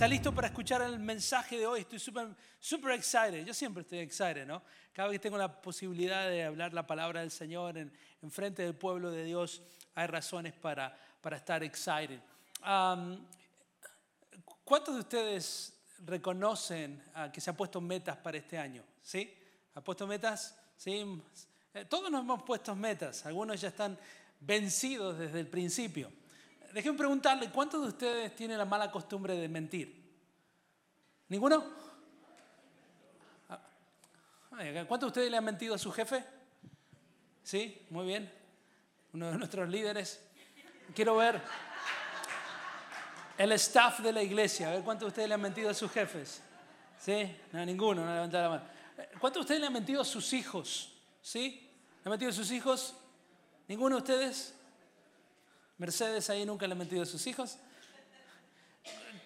¿Está listo para escuchar el mensaje de hoy? Estoy súper super excited. Yo siempre estoy excited, ¿no? Cada vez que tengo la posibilidad de hablar la palabra del Señor en, en frente del pueblo de Dios, hay razones para, para estar excited. Um, ¿Cuántos de ustedes reconocen uh, que se han puesto metas para este año? ¿Sí? ¿Han puesto metas? Sí. Eh, todos nos hemos puesto metas. Algunos ya están vencidos desde el principio. Déjenme preguntarle, ¿cuántos de ustedes tienen la mala costumbre de mentir? ¿Ninguno? Ah, ¿Cuántos de ustedes le han mentido a su jefe? Sí, muy bien. Uno de nuestros líderes. Quiero ver el staff de la iglesia. A ver cuántos de ustedes le han mentido a sus jefes. ¿Sí? No, ninguno, no levantar la mano. ¿Cuántos de ustedes le han mentido a sus hijos? ¿Sí? ¿Le han mentido a sus hijos? ¿Ninguno de ustedes? Mercedes ahí nunca le ha mentido a sus hijos.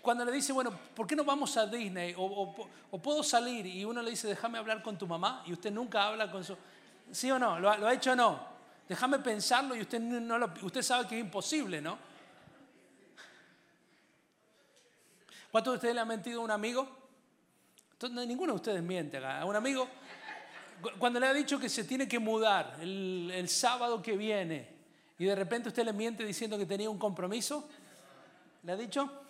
Cuando le dice, bueno, ¿por qué no vamos a Disney? O, puedo salir y uno le dice, déjame hablar con tu mamá y usted nunca habla con su... ¿Sí o no? ¿Lo, ha hecho o no? Déjame pensarlo y usted, no lo, usted sabe que es imposible, ¿no? ¿Cuántos de ustedes le han mentido a un amigo? Entonces, ninguno de ustedes miente acá. A un amigo, cuando le ha dicho que se tiene que mudar el, el sábado que viene, y de repente usted le miente diciendo que tenía un compromiso. ¿Le ha dicho?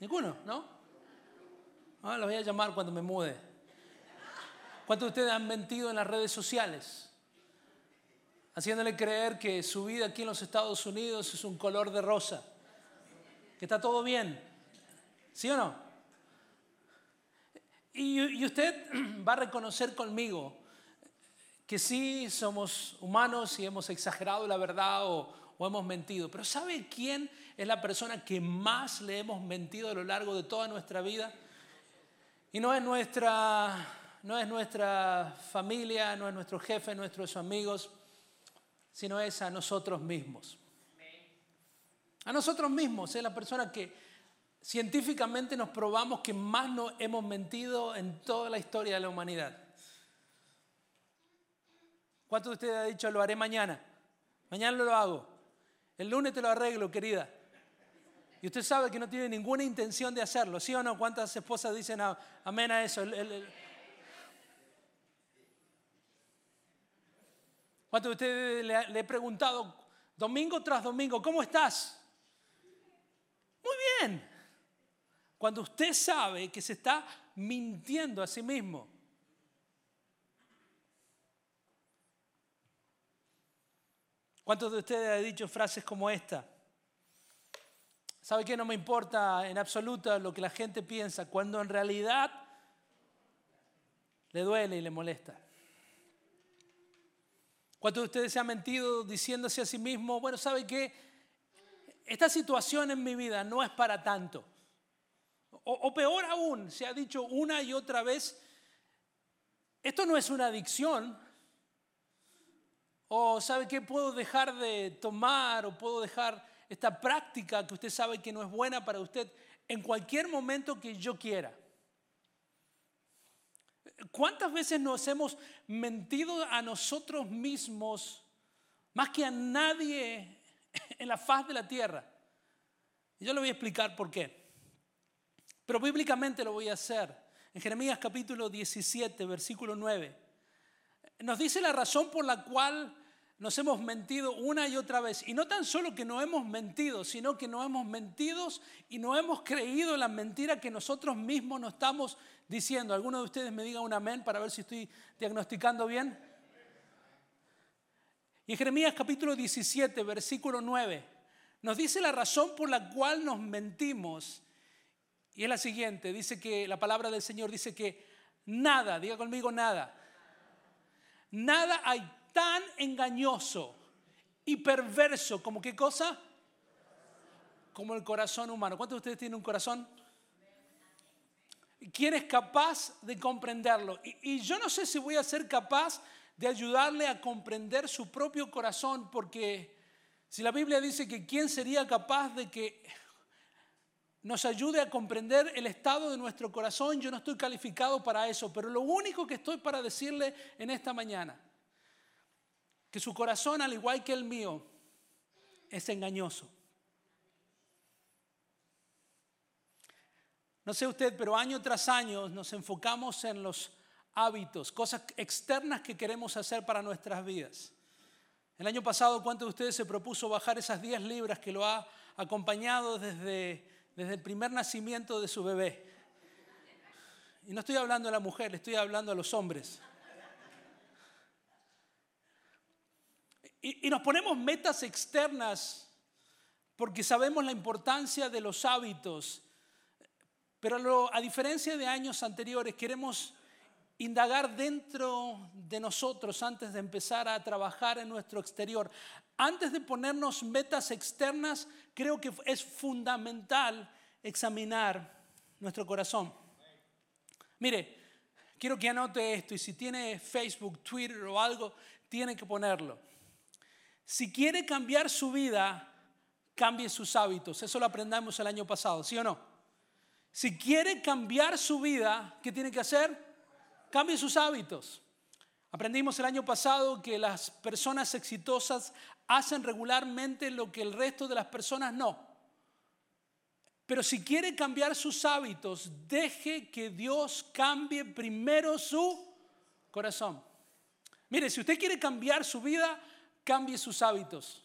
Ninguno, ¿no? Ah, lo voy a llamar cuando me mude. ¿Cuántos de ustedes han mentido en las redes sociales? Haciéndole creer que su vida aquí en los Estados Unidos es un color de rosa. Que está todo bien. ¿Sí o no? Y usted va a reconocer conmigo que sí somos humanos y hemos exagerado la verdad o, hemos mentido, pero ¿sabe quién es la persona que más le hemos mentido a lo largo de toda nuestra vida? Y no es nuestra, no es nuestra familia, no es nuestro jefe, nuestros amigos, sino es a nosotros mismos. A nosotros mismos es la persona que científicamente nos probamos que más nos hemos mentido en toda la historia de la humanidad. ¿Cuántos de ustedes han dicho lo haré mañana? Mañana lo hago. El lunes te lo arreglo, querida. Y usted sabe que no tiene ninguna intención de hacerlo, ¿sí o no? ¿Cuántas esposas dicen amén a eso? ¿Cuántos de ustedes le, le he preguntado domingo tras domingo, ¿cómo estás? Muy bien. Cuando usted sabe que se está mintiendo a sí mismo. ¿Cuántos de ustedes han dicho frases como esta? ¿Sabe qué? No me importa en absoluto lo que la gente piensa, cuando en realidad le duele y le molesta. ¿Cuántos de ustedes se han mentido diciéndose a sí mismo, bueno, ¿sabe qué? Esta situación en mi vida no es para tanto. O, o, peor aún, se ha dicho una y otra vez, esto no es una adicción, o sabe que puedo dejar de tomar o puedo dejar esta práctica que usted sabe que no es buena para usted en cualquier momento que yo quiera. ¿Cuántas veces nos hemos mentido a nosotros mismos más que a nadie en la faz de la tierra? Yo le voy a explicar por qué. Pero bíblicamente lo voy a hacer. En Jeremías capítulo 17, versículo 9, nos dice la razón por la cual nos hemos mentido una y otra vez. Y no tan solo que no hemos mentido, sino que no hemos mentido y no hemos creído la mentira que nosotros mismos nos estamos diciendo. ¿Alguno de ustedes me diga un amén para ver si estoy diagnosticando bien? Y Jeremías capítulo 17, versículo 9, nos dice la razón por la cual nos mentimos. Y es la siguiente, dice que la palabra del Señor dice que nada, diga conmigo nada, nada hay tan engañoso y perverso como qué cosa? Como el corazón humano. ¿Cuántos de ustedes tienen un corazón? ¿Quién es capaz de comprenderlo? Y, y, yo no sé si voy a ser capaz de ayudarle a comprender su propio corazón, porque si la Biblia dice que quién sería capaz de que nos ayude a comprender el estado de nuestro corazón, yo no estoy calificado para eso, pero lo único que estoy para decirle en esta mañana que su corazón, al igual que el mío, es engañoso. No sé usted, pero año tras año nos enfocamos en los hábitos, cosas externas que queremos hacer para nuestras vidas. El año pasado, ¿cuántos de ustedes se propuso bajar esas 10 libras que lo ha acompañado desde, desde el primer nacimiento de su bebé? Y no estoy hablando a la mujer, estoy hablando a los hombres. Y, y nos ponemos metas externas porque sabemos la importancia de los hábitos. Pero a diferencia de años anteriores, queremos indagar dentro de nosotros antes de empezar a trabajar en nuestro exterior. Antes de ponernos metas externas, creo que es fundamental examinar nuestro corazón. Mire, quiero que anote esto y si tiene Facebook, Twitter o algo, tiene que ponerlo. Si quiere cambiar su vida, cambie sus hábitos. Eso lo aprendamos el año pasado, ¿sí o no? Si quiere cambiar su vida, ¿qué tiene que hacer? Cambie sus hábitos. Aprendimos el año pasado que las personas exitosas hacen regularmente lo que el resto de las personas no. Pero si quiere cambiar sus hábitos, deje que Dios cambie primero su corazón. Mire, si usted quiere cambiar su vida, cambie sus hábitos.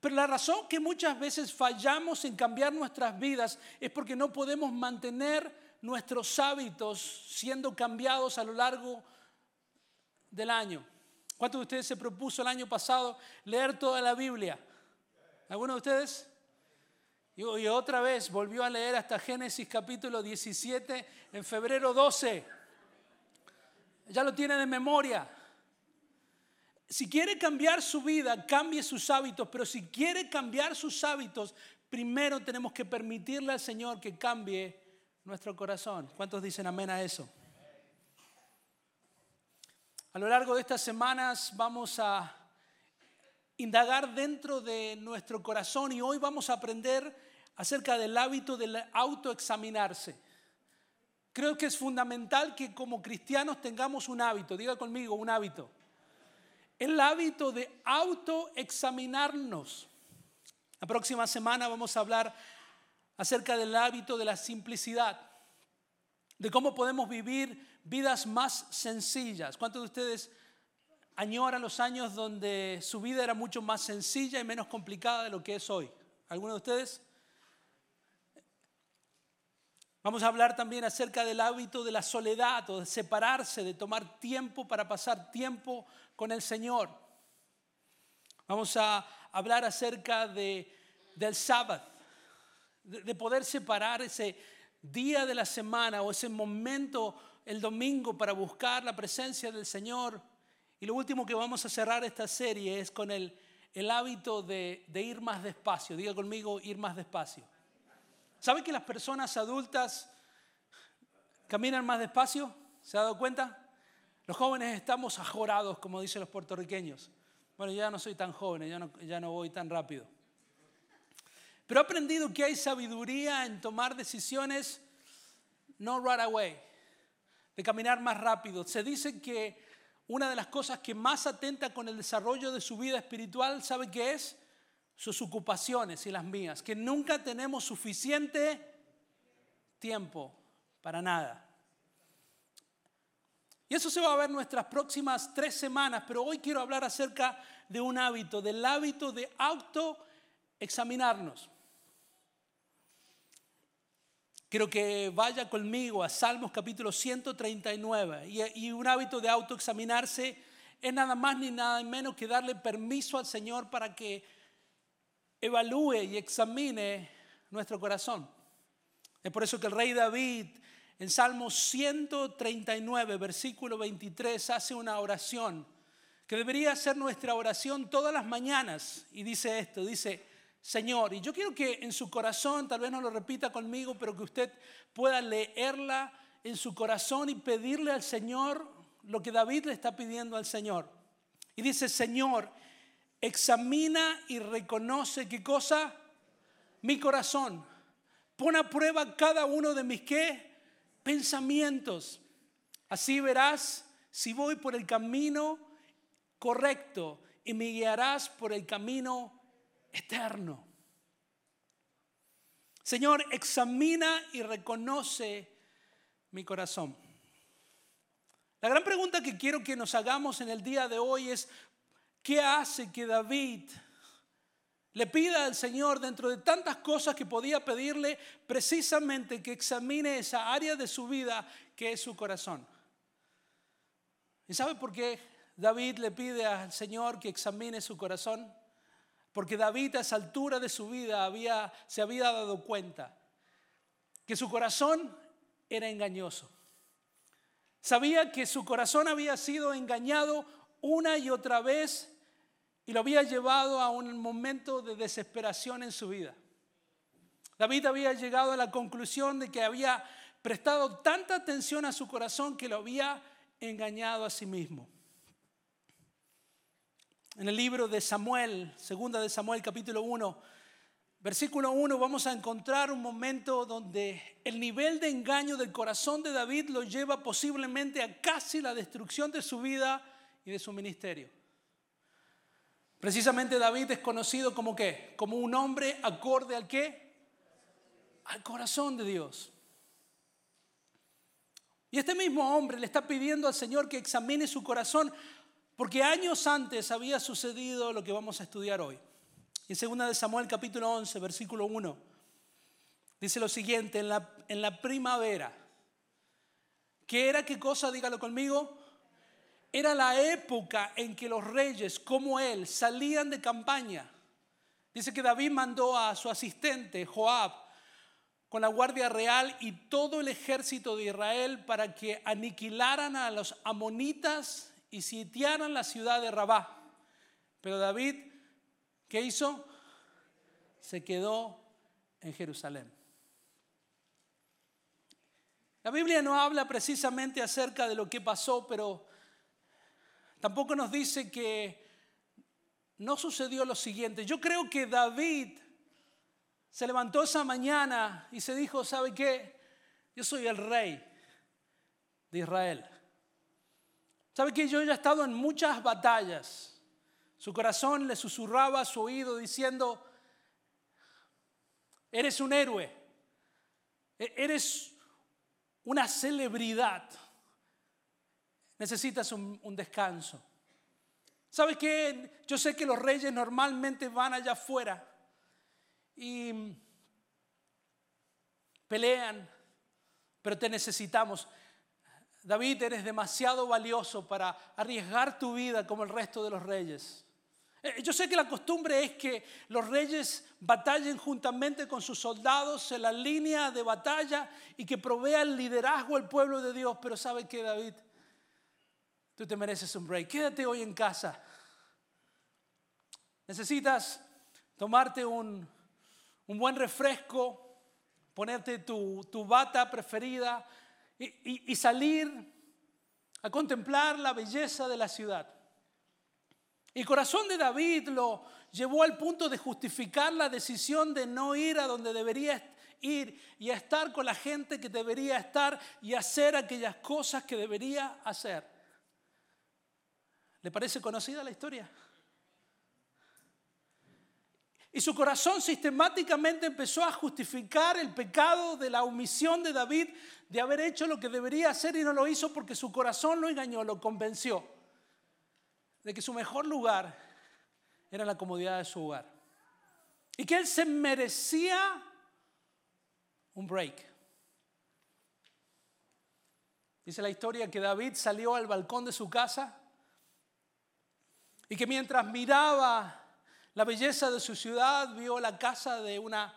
Pero la razón que muchas veces fallamos en cambiar nuestras vidas es porque no podemos mantener nuestros hábitos siendo cambiados a lo largo del año. ¿Cuántos de ustedes se propuso el año pasado leer toda la Biblia? ¿Alguno de ustedes? Y otra vez volvió a leer hasta Génesis capítulo 17 en febrero 12. Ya lo tiene de memoria. Si quiere cambiar su vida, cambie sus hábitos, pero si quiere cambiar sus hábitos, primero tenemos que permitirle al Señor que cambie nuestro corazón. ¿Cuántos dicen amén a eso? A lo largo de estas semanas vamos a indagar dentro de nuestro corazón y hoy vamos a aprender acerca del hábito del autoexaminarse. Creo que es fundamental que como cristianos tengamos un hábito, diga conmigo, un hábito. El hábito de autoexaminarnos. La próxima semana vamos a hablar acerca del hábito de la simplicidad, de cómo podemos vivir vidas más sencillas. ¿Cuántos de ustedes añoran los años donde su vida era mucho más sencilla y menos complicada de lo que es hoy? ¿Alguno de ustedes? Vamos a hablar también acerca del hábito de la soledad o de separarse, de tomar tiempo para pasar tiempo con el Señor. Vamos a hablar acerca de, del sábado de poder separar ese día de la semana o ese momento el domingo para buscar la presencia del Señor. Y lo último que vamos a cerrar esta serie es con el, el hábito de, de ir más despacio. Diga conmigo, ir más despacio. ¿Sabe que las personas adultas caminan más despacio? ¿Se ha dado cuenta? Los jóvenes estamos ajorados, como dicen los puertorriqueños. Bueno, ya no soy tan joven, ya no, ya no voy tan rápido. Pero he aprendido que hay sabiduría en tomar decisiones no right away, de caminar más rápido. Se dice que una de las cosas que más atenta con el desarrollo de su vida espiritual, ¿sabe qué es? Sus ocupaciones y las mías, que nunca tenemos suficiente tiempo para nada. Y eso se va a ver nuestras próximas tres semanas, pero hoy quiero hablar acerca de un hábito, del hábito de autoexaminarnos. Quiero que vaya conmigo a Salmos capítulo 139. Y, un hábito de autoexaminarse es nada más ni nada menos que darle permiso al Señor para que evalúe y examine nuestro corazón. Es por eso que el rey David en Salmos 139, versículo 23, hace una oración que debería ser nuestra oración todas las mañanas. Y dice esto, dice, Señor. Y yo quiero que en su corazón, tal vez no lo repita conmigo, pero que usted pueda leerla en su corazón y pedirle al Señor lo que David le está pidiendo al Señor. Y dice, Señor, examina y reconoce qué cosa? Mi corazón. Pon a prueba cada uno de mis qué? Pensamientos. Así verás si voy por el camino correcto y me guiarás por el camino eterno. Señor, examina y reconoce mi corazón. La gran pregunta que quiero que nos hagamos en el día de hoy es, ¿qué hace que David le pida al Señor dentro de tantas cosas que podía pedirle precisamente que examine esa área de su vida que es su corazón? ¿Y sabe por qué David le pide al Señor que examine su corazón? Porque David a esa altura de su vida había, se había dado cuenta que su corazón era engañoso. Sabía que su corazón había sido engañado una y otra vez y lo había llevado a un momento de desesperación en su vida. David había llegado a la conclusión de que había prestado tanta atención a su corazón que lo había engañado a sí mismo. En el libro de Samuel, segunda de Samuel capítulo 1, versículo 1 vamos a encontrar un momento donde el nivel de engaño del corazón de David lo lleva posiblemente a casi la destrucción de su vida y de su ministerio. Precisamente David es conocido como qué? Como un hombre acorde al qué? Al corazón de Dios. Y este mismo hombre le está pidiendo al Señor que examine su corazón porque años antes había sucedido lo que vamos a estudiar hoy. En 2 de Samuel capítulo 11, versículo 1, dice lo siguiente, en la, en la primavera, ¿qué era qué cosa? Dígalo conmigo. Era la época en que los reyes como él salían de campaña. Dice que David mandó a su asistente Joab con la guardia real y todo el ejército de Israel para que aniquilaran a los amonitas y sitiaran la ciudad de Rabá. Pero David ¿Qué hizo? Se quedó en Jerusalén. La Biblia no habla precisamente acerca de lo que pasó, pero tampoco nos dice que no sucedió lo siguiente. Yo creo que David se levantó esa mañana y se dijo, ¿sabe qué? Yo soy el rey de Israel. ¿Sabe qué? Yo ya he estado en muchas batallas. Su corazón le susurraba a su oído diciendo, eres un héroe, e-, eres una celebridad, necesitas un, descanso. ¿Sabes qué? Yo sé que los reyes normalmente van allá afuera y pelean, pero te necesitamos. David, eres demasiado valioso para arriesgar tu vida como el resto de los reyes. Eh, yo sé que la costumbre es que los reyes batallen juntamente con sus soldados en la línea de batalla y que provea el liderazgo al pueblo de Dios, pero ¿sabe qué, David? Tú te mereces un break. Quédate hoy en casa. Necesitas tomarte un, buen refresco, ponerte tu, bata preferida y salir a contemplar la belleza de la ciudad. El corazón de David lo llevó al punto de justificar la decisión de no ir a donde debería ir y a estar con la gente que debería estar y hacer aquellas cosas que debería hacer. ¿Le parece conocida la historia? Y su corazón sistemáticamente empezó a justificar el pecado de la omisión de David de haber hecho lo que debería hacer y no lo hizo porque su corazón lo engañó, lo convenció de que su mejor lugar era la comodidad de su hogar. Y que él se merecía un break. Dice la historia que David salió al balcón de su casa y que mientras miraba la belleza de su ciudad, vio la casa de una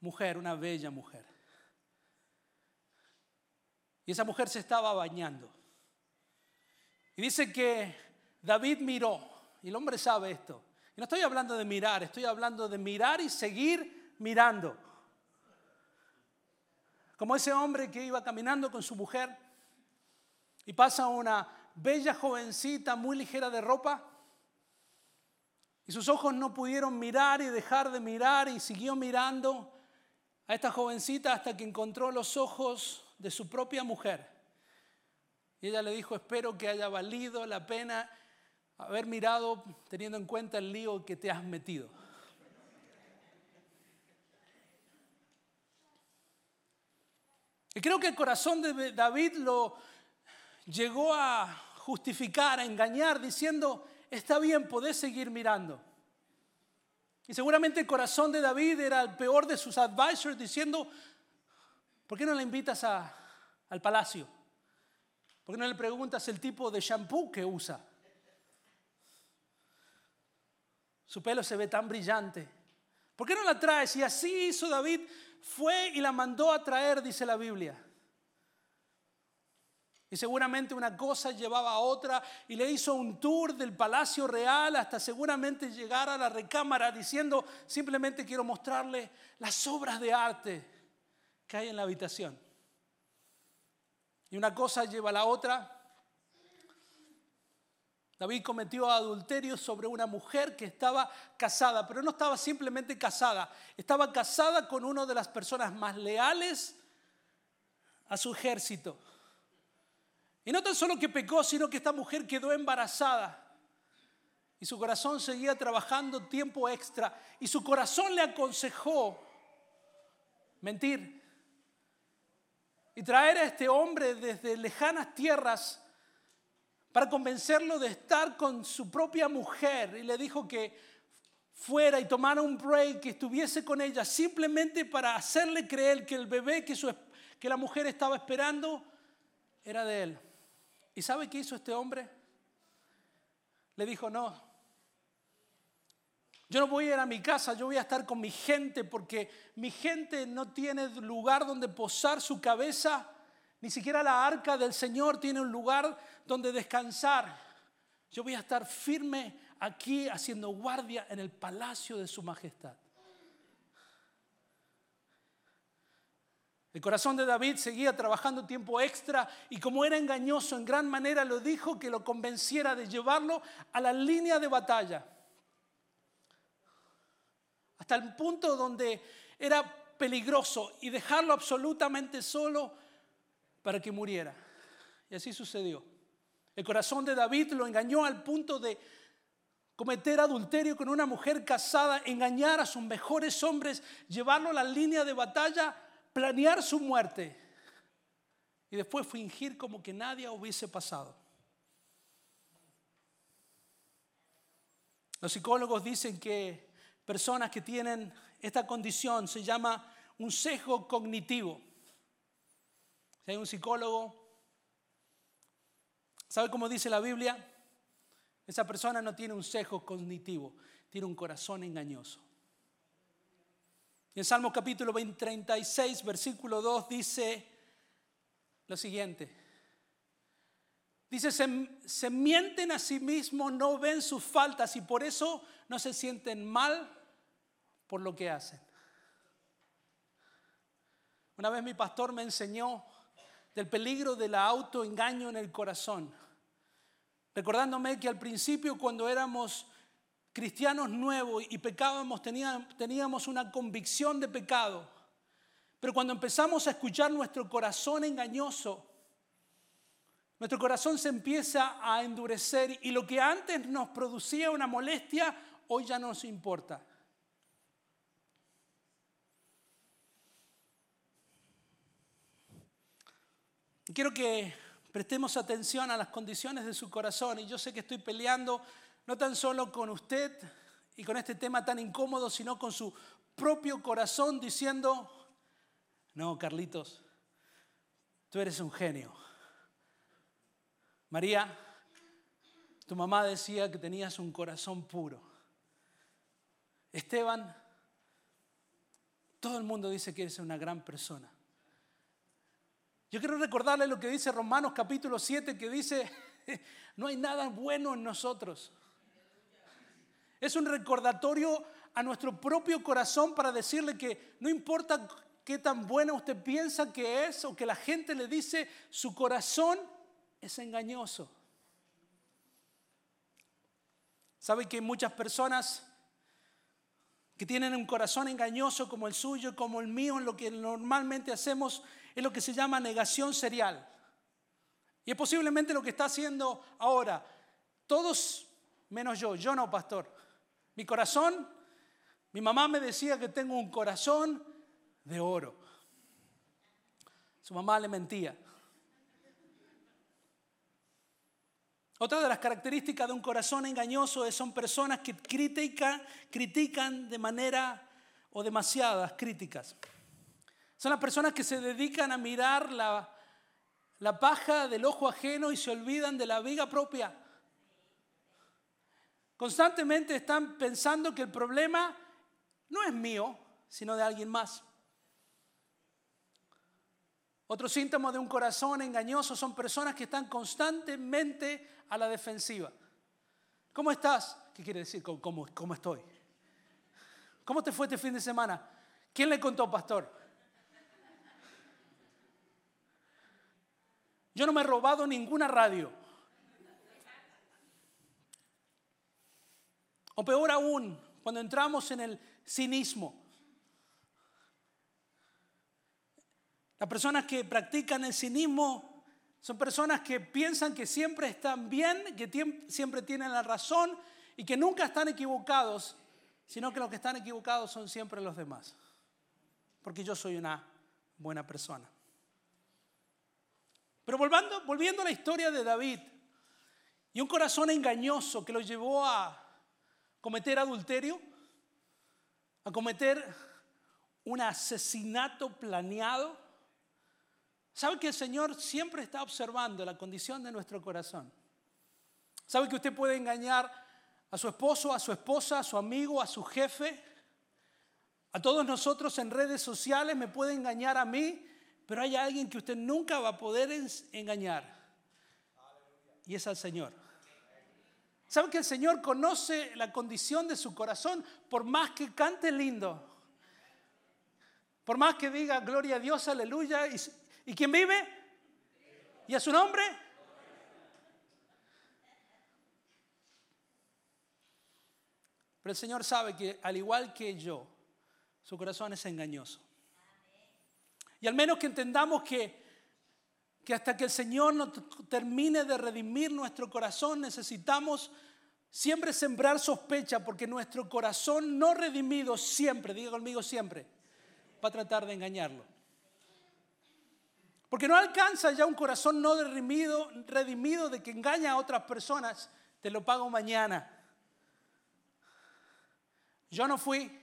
mujer, una bella mujer. Y esa mujer se estaba bañando. Y dice que David miró, y el hombre sabe esto. Y no estoy hablando de mirar, estoy hablando de mirar y seguir mirando. Como ese hombre que iba caminando con su mujer y pasa una bella jovencita muy ligera de ropa y sus ojos no pudieron mirar y dejar de mirar y siguió mirando a esta jovencita hasta que encontró los ojos de su propia mujer. Y ella le dijo, espero que haya valido la pena haber mirado teniendo en cuenta el lío que te has metido. Y creo que el corazón de David lo llegó a justificar, a engañar, diciendo, está bien, podés seguir mirando. Y seguramente el corazón de David era el peor de sus advisors diciendo, ¿por qué no le invitas al palacio? ¿Por qué no le preguntas el tipo de shampoo que usa? Su pelo se ve tan brillante. ¿Por qué no la traes? Y así hizo David, fue y la mandó a traer, dice la Biblia. Y seguramente una cosa llevaba a otra y le hizo un tour del palacio real hasta seguramente llegar a la recámara diciendo, simplemente quiero mostrarle las obras de arte que hay en la habitación. Y una cosa lleva a la otra David cometió adulterio sobre una mujer que estaba casada, pero no estaba simplemente casada, estaba casada con una de las personas más leales a su ejército. Y no tan solo que pecó, sino que esta mujer quedó embarazada. Y su corazón seguía trabajando tiempo extra. Y su corazón le aconsejó mentir. Y traer a este hombre desde lejanas tierras para convencerlo de estar con su propia mujer y le dijo que fuera y tomara un break, que estuviese con ella, simplemente para hacerle creer que el bebé que, que la mujer estaba esperando era de él. ¿Y sabe qué hizo este hombre? Le dijo, no, yo no voy a ir a mi casa, yo voy a estar con mi gente porque mi gente no tiene lugar donde posar su cabeza ni siquiera la arca del Señor tiene un lugar donde descansar. Yo voy a estar firme aquí haciendo guardia en el palacio de su majestad. El corazón de David seguía trabajando tiempo extra y como era engañoso en gran manera lo dijo que lo convenciera de llevarlo a la línea de batalla. Hasta el punto donde era peligroso y dejarlo absolutamente solo para que muriera. Y así sucedió. El corazón de David lo engañó al punto de cometer adulterio con una mujer casada, engañar a sus mejores hombres, llevarlo a la línea de batalla, planear su muerte y después fingir como que nadie hubiese pasado. Los psicólogos dicen que personas que tienen esta condición se llama un sesgo cognitivo hay un psicólogo, ¿sabe cómo dice la Biblia? Esa persona no tiene un sesgo cognitivo, tiene un corazón engañoso. En Salmo capítulo 36, versículo 2 dice lo siguiente. Dice, se, se, mienten a sí mismos, no ven sus faltas y por eso no se sienten mal por lo que hacen. Una vez mi pastor me enseñó del peligro del autoengaño en el corazón. Recordándome que al principio cuando éramos cristianos nuevos y pecábamos teníamos una convicción de pecado. Pero cuando empezamos a escuchar nuestro corazón engañoso, nuestro corazón se empieza a endurecer y lo que antes nos producía una molestia, hoy ya no nos importa. quiero que prestemos atención a las condiciones de su corazón. Y yo sé que estoy peleando no tan solo con usted y con este tema tan incómodo, sino con su propio corazón diciendo, no, Carlitos, tú eres un genio. María, tu mamá decía que tenías un corazón puro. Esteban, todo el mundo dice que eres una gran persona. Yo quiero recordarle lo que dice Romanos capítulo 7, que dice, no hay nada bueno en nosotros. Es un recordatorio a nuestro propio corazón para decirle que no importa qué tan buena usted piensa que es o que la gente le dice, su corazón es engañoso. ¿Sabe que muchas personas que tienen un corazón engañoso como el suyo, como el mío, en lo que normalmente hacemos es lo que se llama negación serial. Y es posiblemente lo que está haciendo ahora. Todos menos yo, yo no, pastor. Mi corazón, mi mamá me decía que tengo un corazón de oro. Su mamá le mentía. Otra de las características de un corazón engañoso es son personas que critican, critican de manera o demasiadas críticas. Son las personas que se dedican a mirar la, la paja del ojo ajeno y se olvidan de la viga propia. Constantemente están pensando que el problema no es mío, sino de alguien más. Otro síntoma de un corazón engañoso son personas que están constantemente a la defensiva. ¿Cómo estás? ¿Qué quiere decir? ¿Cómo, cómo estoy? ¿Cómo te fue este fin de semana? ¿Quién le contó, pastor? Yo no me he robado ninguna radio. O peor aún, cuando entramos en el cinismo. Las personas que practican el cinismo son personas que piensan que siempre están bien, que siempre tienen la razón y que nunca están equivocados, sino que los que están equivocados son siempre los demás. Porque yo soy una buena persona. Pero volviendo, volviendo a la historia de David y un corazón engañoso que lo llevó a cometer adulterio, a cometer un asesinato planeado, ¿Sabe que el Señor siempre está observando la condición de nuestro corazón? ¿Sabe que usted puede engañar a su esposo, a su esposa, a su amigo, a su jefe? A todos nosotros en redes sociales me puede engañar a mí, pero hay alguien que usted nunca va a poder engañar. Y es al Señor. ¿Sabe que el Señor conoce la condición de su corazón por más que cante lindo? Por más que diga gloria a Dios, aleluya, y, ¿Y quién vive? ¿Y a su nombre? Pero el Señor sabe que al igual que yo, su corazón es engañoso. Y al menos que entendamos que, que hasta que el Señor no termine de redimir nuestro corazón, necesitamos siempre sembrar sospecha, porque nuestro corazón no redimido siempre, diga conmigo siempre, va a tratar de engañarlo. Porque no alcanza ya un corazón no redimido, redimido de que engaña a otras personas. Te lo pago mañana. Yo no fui.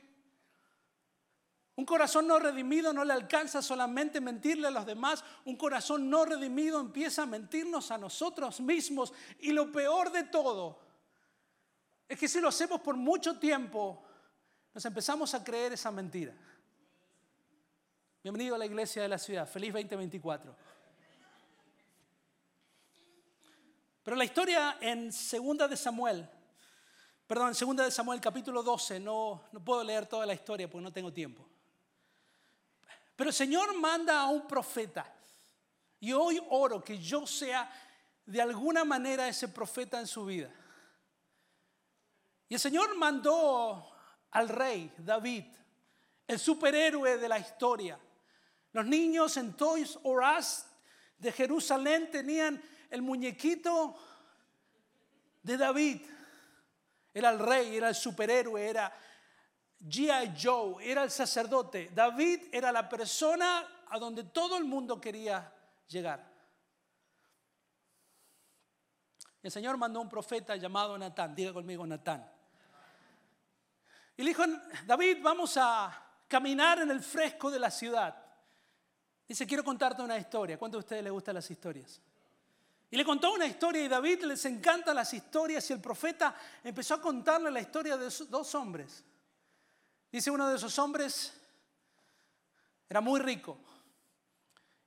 Un corazón no redimido no le alcanza solamente mentirle a los demás. Un corazón no redimido empieza a mentirnos a nosotros mismos. Y lo peor de todo es que si lo hacemos por mucho tiempo, nos empezamos a creer esa mentira. Bienvenido a la iglesia de la ciudad. Feliz 2024. Pero la historia en Segunda de Samuel, perdón, en Segunda de Samuel capítulo 12, no, no puedo leer toda la historia porque no tengo tiempo. Pero el Señor manda a un profeta. Y hoy oro que yo sea de alguna manera ese profeta en su vida. Y el Señor mandó al rey David, el superhéroe de la historia, los niños en Toys R Us de Jerusalén tenían el muñequito de David. Era el rey, era el superhéroe, era G.I. Joe, era el sacerdote. David era la persona a donde todo el mundo quería llegar. El Señor mandó un profeta llamado Natán, diga conmigo Natán. Y le dijo, David, vamos a caminar en el fresco de la ciudad. Dice, quiero contarte una historia. ¿Cuántos de ustedes les gustan las historias? Y le contó una historia y David les encanta las historias y el profeta empezó a contarle la historia de dos hombres. Dice uno de esos hombres era muy rico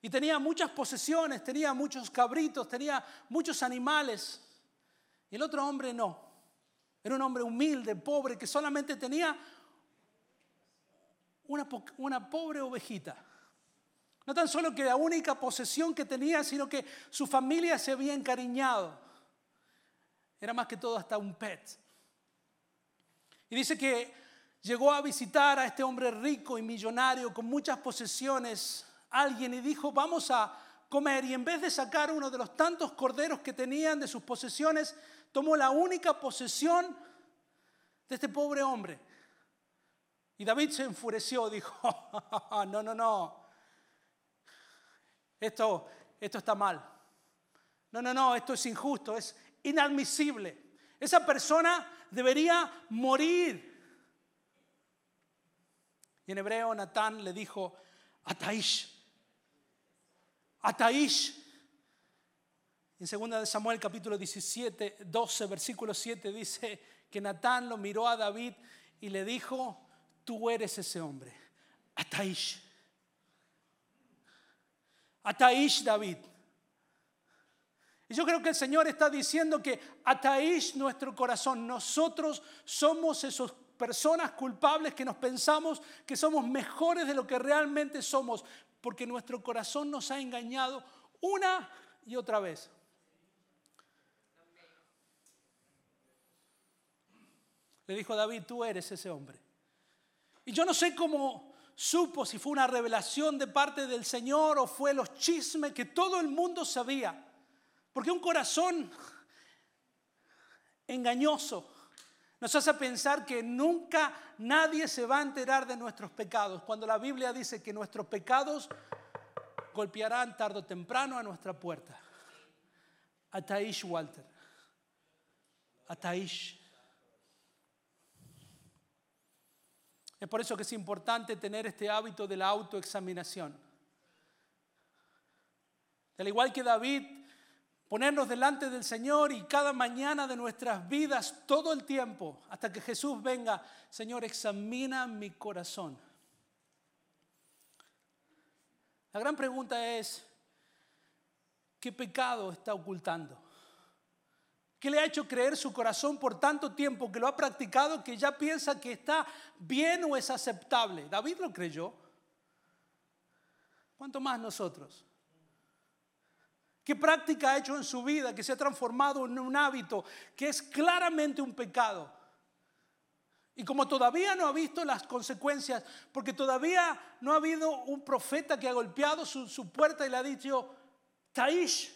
y tenía muchas posesiones, tenía muchos cabritos, tenía muchos animales. Y el otro hombre no. Era un hombre humilde, pobre, que solamente tenía una, pobre ovejita. No tan solo que la única posesión que tenía, sino que su familia se había encariñado. Era más que todo hasta un pet. Y dice que llegó a visitar a este hombre rico y millonario con muchas posesiones, alguien, y dijo, vamos a comer. Y en vez de sacar uno de los tantos corderos que tenían de sus posesiones, tomó la única posesión de este pobre hombre. Y David se enfureció, dijo, no, no, no, esto, esto está mal. No, no, no, esto es injusto, es inadmisible. Esa persona debería morir. Y en hebreo Natán le dijo, Ataish, Ataish. En 2 Samuel capítulo 17, 12, versículo 7 dice que Natán lo miró a David y le dijo, tú eres ese hombre, Ataish. Ataish David. Y yo creo que el Señor está diciendo que Ataish nuestro corazón. Nosotros somos esas personas culpables que nos pensamos que somos mejores de lo que realmente somos, porque nuestro corazón nos ha engañado una y otra vez. Le dijo David, tú eres ese hombre. Y yo no sé cómo supo si fue una revelación de parte del Señor o fue los chismes que todo el mundo sabía. Porque un corazón engañoso nos hace pensar que nunca nadie se va a enterar de nuestros pecados, cuando la Biblia dice que nuestros pecados golpearán tarde o temprano a nuestra puerta. Ataish Walter. Ataish. Es por eso que es importante tener este hábito de la autoexaminación. Al igual que David, ponernos delante del Señor y cada mañana de nuestras vidas, todo el tiempo, hasta que Jesús venga, Señor, examina mi corazón. La gran pregunta es, ¿qué pecado está ocultando? ¿Qué le ha hecho creer su corazón por tanto tiempo que lo ha practicado que ya piensa que está bien o es aceptable? David lo creyó. ¿Cuánto más nosotros? ¿Qué práctica ha hecho en su vida que se ha transformado en un hábito que es claramente un pecado? Y como todavía no ha visto las consecuencias, porque todavía no ha habido un profeta que ha golpeado su, su puerta y le ha dicho, Taish,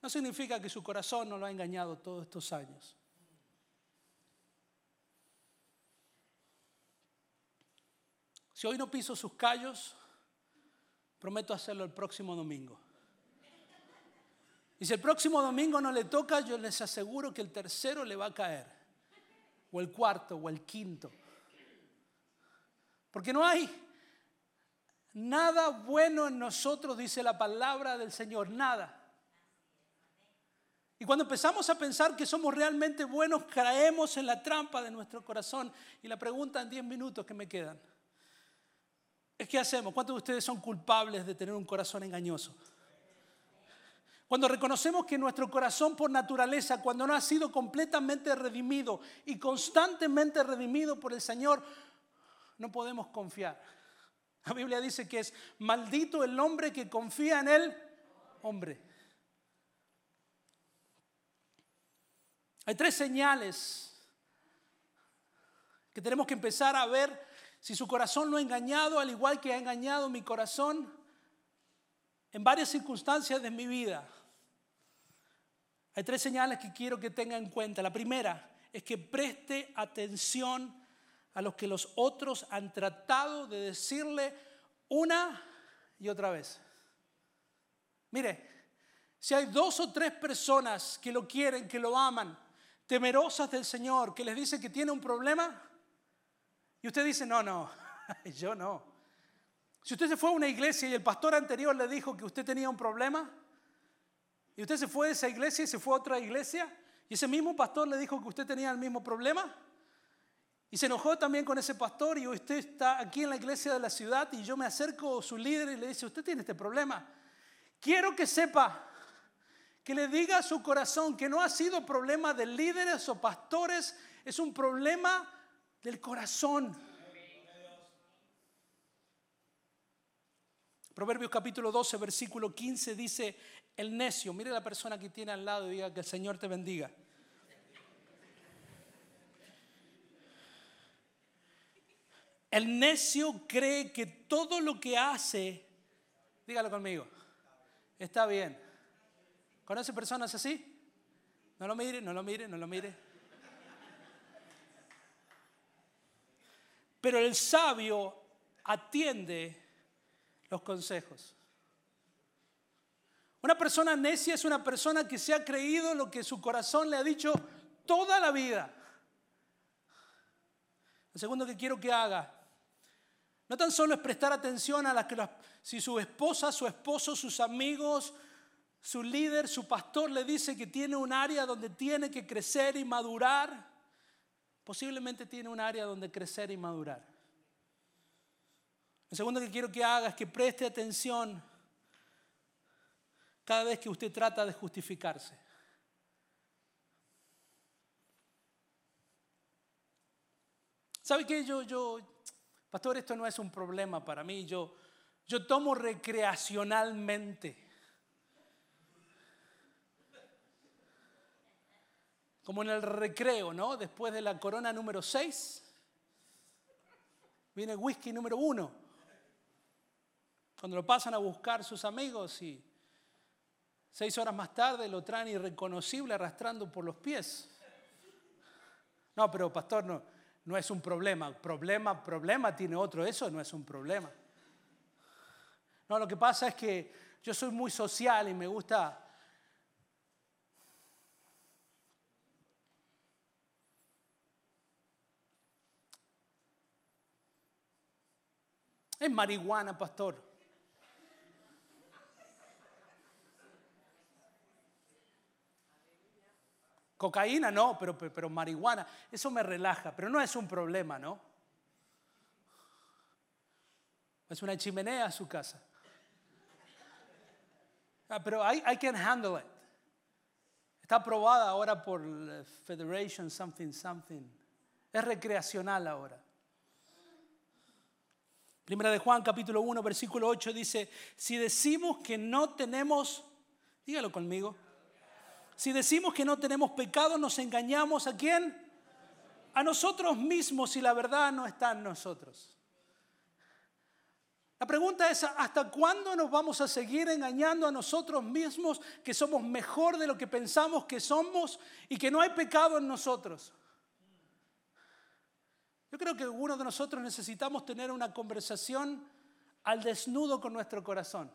no significa que su corazón no lo ha engañado todos estos años. Si hoy no piso sus callos, prometo hacerlo el próximo domingo. Y si el próximo domingo no le toca, yo les aseguro que el tercero le va a caer. O el cuarto, o el quinto. Porque no hay nada bueno en nosotros, dice la palabra del Señor, nada. Y cuando empezamos a pensar que somos realmente buenos, caemos en la trampa de nuestro corazón. Y la pregunta en 10 minutos que me quedan es ¿qué hacemos? ¿Cuántos de ustedes son culpables de tener un corazón engañoso? Cuando reconocemos que nuestro corazón por naturaleza, cuando no ha sido completamente redimido y constantemente redimido por el Señor, no podemos confiar. La Biblia dice que es maldito el hombre que confía en el hombre. Hay tres señales que tenemos que empezar a ver si su corazón lo ha engañado, al igual que ha engañado mi corazón en varias circunstancias de mi vida. Hay tres señales que quiero que tenga en cuenta. La primera es que preste atención a lo que los otros han tratado de decirle una y otra vez. Mire, si hay dos o tres personas que lo quieren, que lo aman, temerosas del Señor, que les dice que tiene un problema, y usted dice, no, no, yo no. Si usted se fue a una iglesia y el pastor anterior le dijo que usted tenía un problema, y usted se fue de esa iglesia y se fue a otra iglesia, y ese mismo pastor le dijo que usted tenía el mismo problema, y se enojó también con ese pastor y usted está aquí en la iglesia de la ciudad y yo me acerco a su líder y le dice, usted tiene este problema. Quiero que sepa que le diga a su corazón que no ha sido problema de líderes o pastores, es un problema del corazón. Proverbios capítulo 12, versículo 15 dice, el necio, mire la persona que tiene al lado y diga que el Señor te bendiga. El necio cree que todo lo que hace, dígalo conmigo, está bien. ¿Conoce personas así? No lo mire, no lo mire, no lo mire. Pero el sabio atiende los consejos. Una persona necia es una persona que se ha creído lo que su corazón le ha dicho toda la vida. Lo segundo que quiero que haga, no tan solo es prestar atención a las que si su esposa, su esposo, sus amigos, su líder, su pastor le dice que tiene un área donde tiene que crecer y madurar, posiblemente tiene un área donde crecer y madurar. Lo segundo que quiero que haga es que preste atención cada vez que usted trata de justificarse. ¿Sabe qué? Yo, yo, pastor, esto no es un problema para mí. Yo, yo tomo recreacionalmente. Como en el recreo, ¿no? Después de la corona número 6, viene whisky número 1. Cuando lo pasan a buscar sus amigos y Seis horas más tarde lo traen irreconocible arrastrando por los pies. No, pero pastor, no, no es un problema. Problema, problema tiene otro. Eso no es un problema. No, lo que pasa es que yo soy muy social y me gusta Es marihuana, pastor. Cocaína no, pero, pero, marihuana, eso me relaja, pero no es un problema, ¿no? Es una chimenea a su casa. Ah, pero I, I can handle it. Está aprobada ahora por Federation something something. Es recreacional ahora. Primera de Juan capítulo 1 versículo 8 dice, si decimos que no tenemos, dígalo conmigo, si decimos que no tenemos pecado, nos engañamos a quién? A nosotros mismos y la verdad no está en nosotros. La pregunta es, ¿hasta cuándo nos vamos a seguir engañando a nosotros mismos que somos mejor de lo que pensamos que somos y que no hay pecado en nosotros? Yo creo que algunos de nosotros necesitamos tener una conversación al desnudo con nuestro corazón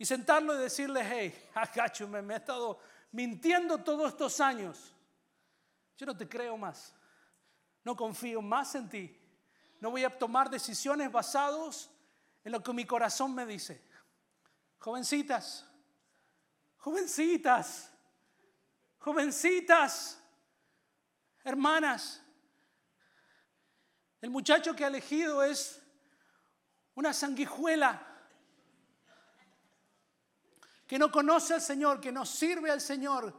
y sentarlo y decirle, hey, me, me he estado mintiendo todos estos años, yo no te creo más. No confío más en ti. No voy a tomar decisiones basadas en lo que mi corazón me dice. Jovencitas, jovencitas, jovencitas, hermanas, el muchacho que ha elegido es una sanguijuela que no conoce al Señor, que no sirve al Señor,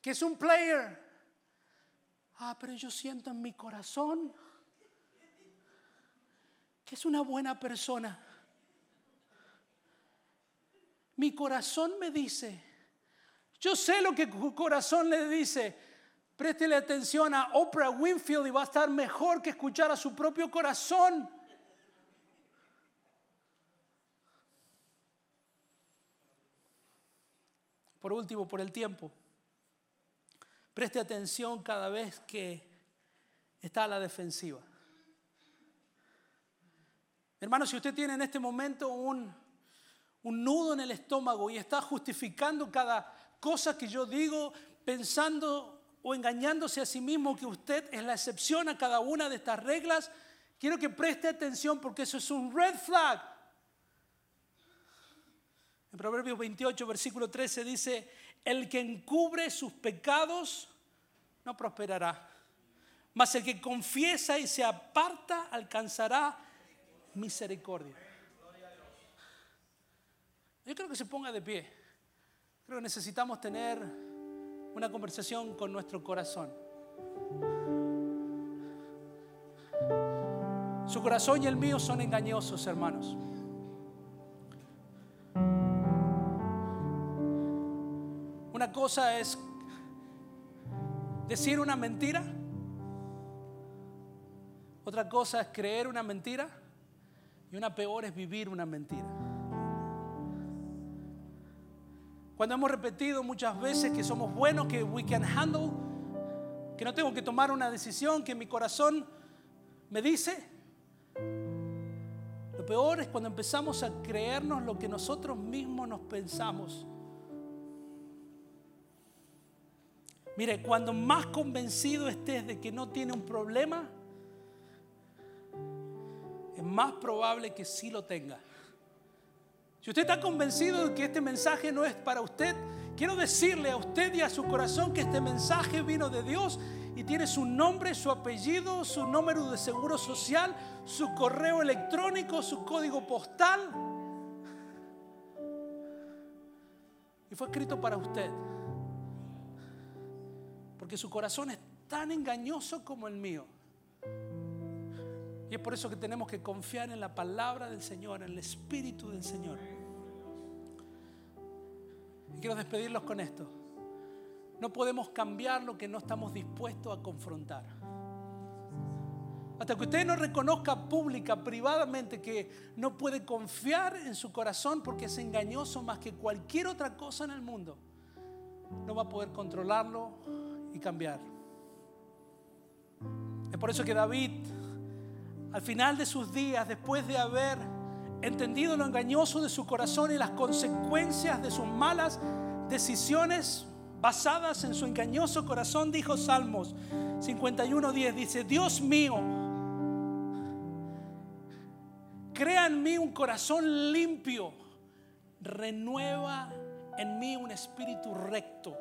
que es un player. Ah, pero yo siento en mi corazón que es una buena persona. Mi corazón me dice, yo sé lo que tu corazón le dice. Préstele atención a Oprah Winfield y va a estar mejor que escuchar a su propio corazón. Por último, por el tiempo, preste atención cada vez que está a la defensiva. Hermano, si usted tiene en este momento un, un nudo en el estómago y está justificando cada cosa que yo digo, pensando o engañándose a sí mismo que usted es la excepción a cada una de estas reglas, quiero que preste atención porque eso es un red flag. Proverbios 28, versículo 13 dice, el que encubre sus pecados no prosperará, mas el que confiesa y se aparta alcanzará misericordia. Yo creo que se ponga de pie. Creo que necesitamos tener una conversación con nuestro corazón. Su corazón y el mío son engañosos, hermanos. Cosa es decir una mentira. Otra cosa es creer una mentira. Y una peor es vivir una mentira. Cuando hemos repetido muchas veces que somos buenos, que we can handle, que no tengo que tomar una decisión, que mi corazón me dice, lo peor es cuando empezamos a creernos lo que nosotros mismos nos pensamos. Mire, cuando más convencido estés de que no tiene un problema, es más probable que sí lo tenga. Si usted está convencido de que este mensaje no es para usted, quiero decirle a usted y a su corazón que este mensaje vino de Dios y tiene su nombre, su apellido, su número de seguro social, su correo electrónico, su código postal. Y fue escrito para usted. Porque su corazón es tan engañoso como el mío. Y es por eso que tenemos que confiar en la palabra del Señor, en el Espíritu del Señor. Y quiero despedirlos con esto. No podemos cambiar lo que no estamos dispuestos a confrontar. Hasta que usted no reconozca pública, privadamente, que no puede confiar en su corazón porque es engañoso más que cualquier otra cosa en el mundo, no va a poder controlarlo cambiar. Es por eso que David al final de sus días, después de haber entendido lo engañoso de su corazón y las consecuencias de sus malas decisiones basadas en su engañoso corazón, dijo Salmos 51.10, dice, Dios mío, crea en mí un corazón limpio, renueva en mí un espíritu recto,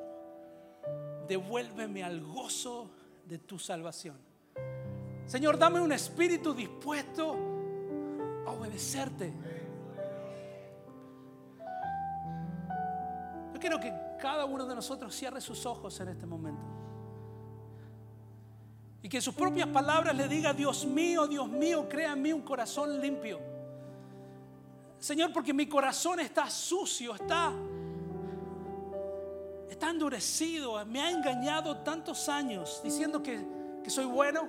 devuélveme al gozo de tu salvación. Señor, dame un espíritu dispuesto a obedecerte. Yo quiero que cada uno de nosotros cierre sus ojos en este momento. Y que sus propias palabras le diga, Dios mío, Dios mío, crea en mí un corazón limpio. Señor, porque mi corazón está sucio, está, está endurecido, me ha engañado tantos años diciendo que, soy bueno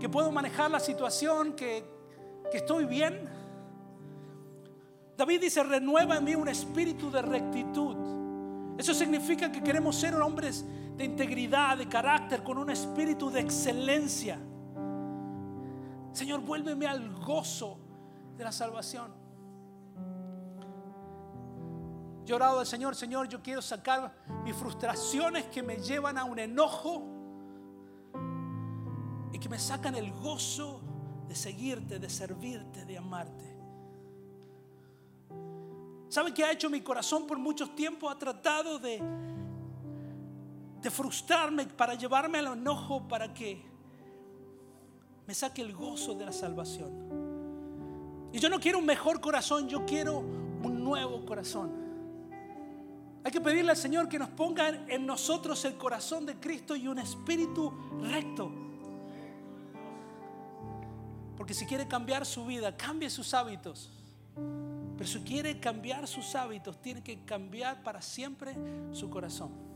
que puedo manejar la situación, que, que estoy bien. David dice, renueva en mí un espíritu de rectitud. Eso significa que queremos ser hombres de integridad, de carácter, con un espíritu de excelencia. Señor, vuélveme al gozo de la salvación. Yo he orado al Señor, Señor, yo quiero sacar mis frustraciones que me llevan a un enojo y que me sacan el gozo de seguirte, de servirte, de amarte. ¿Sabe qué ha hecho mi corazón por mucho tiempo? Ha tratado de, de frustrarme para llevarme al enojo para que me saque el gozo de la salvación. Y yo no quiero un mejor corazón, yo quiero un nuevo corazón. Hay que pedirle al Señor que nos ponga en nosotros el corazón de Cristo y un espíritu recto. Porque si quiere cambiar su vida, cambie sus hábitos. Pero si quiere cambiar sus hábitos, tiene que cambiar para siempre su corazón.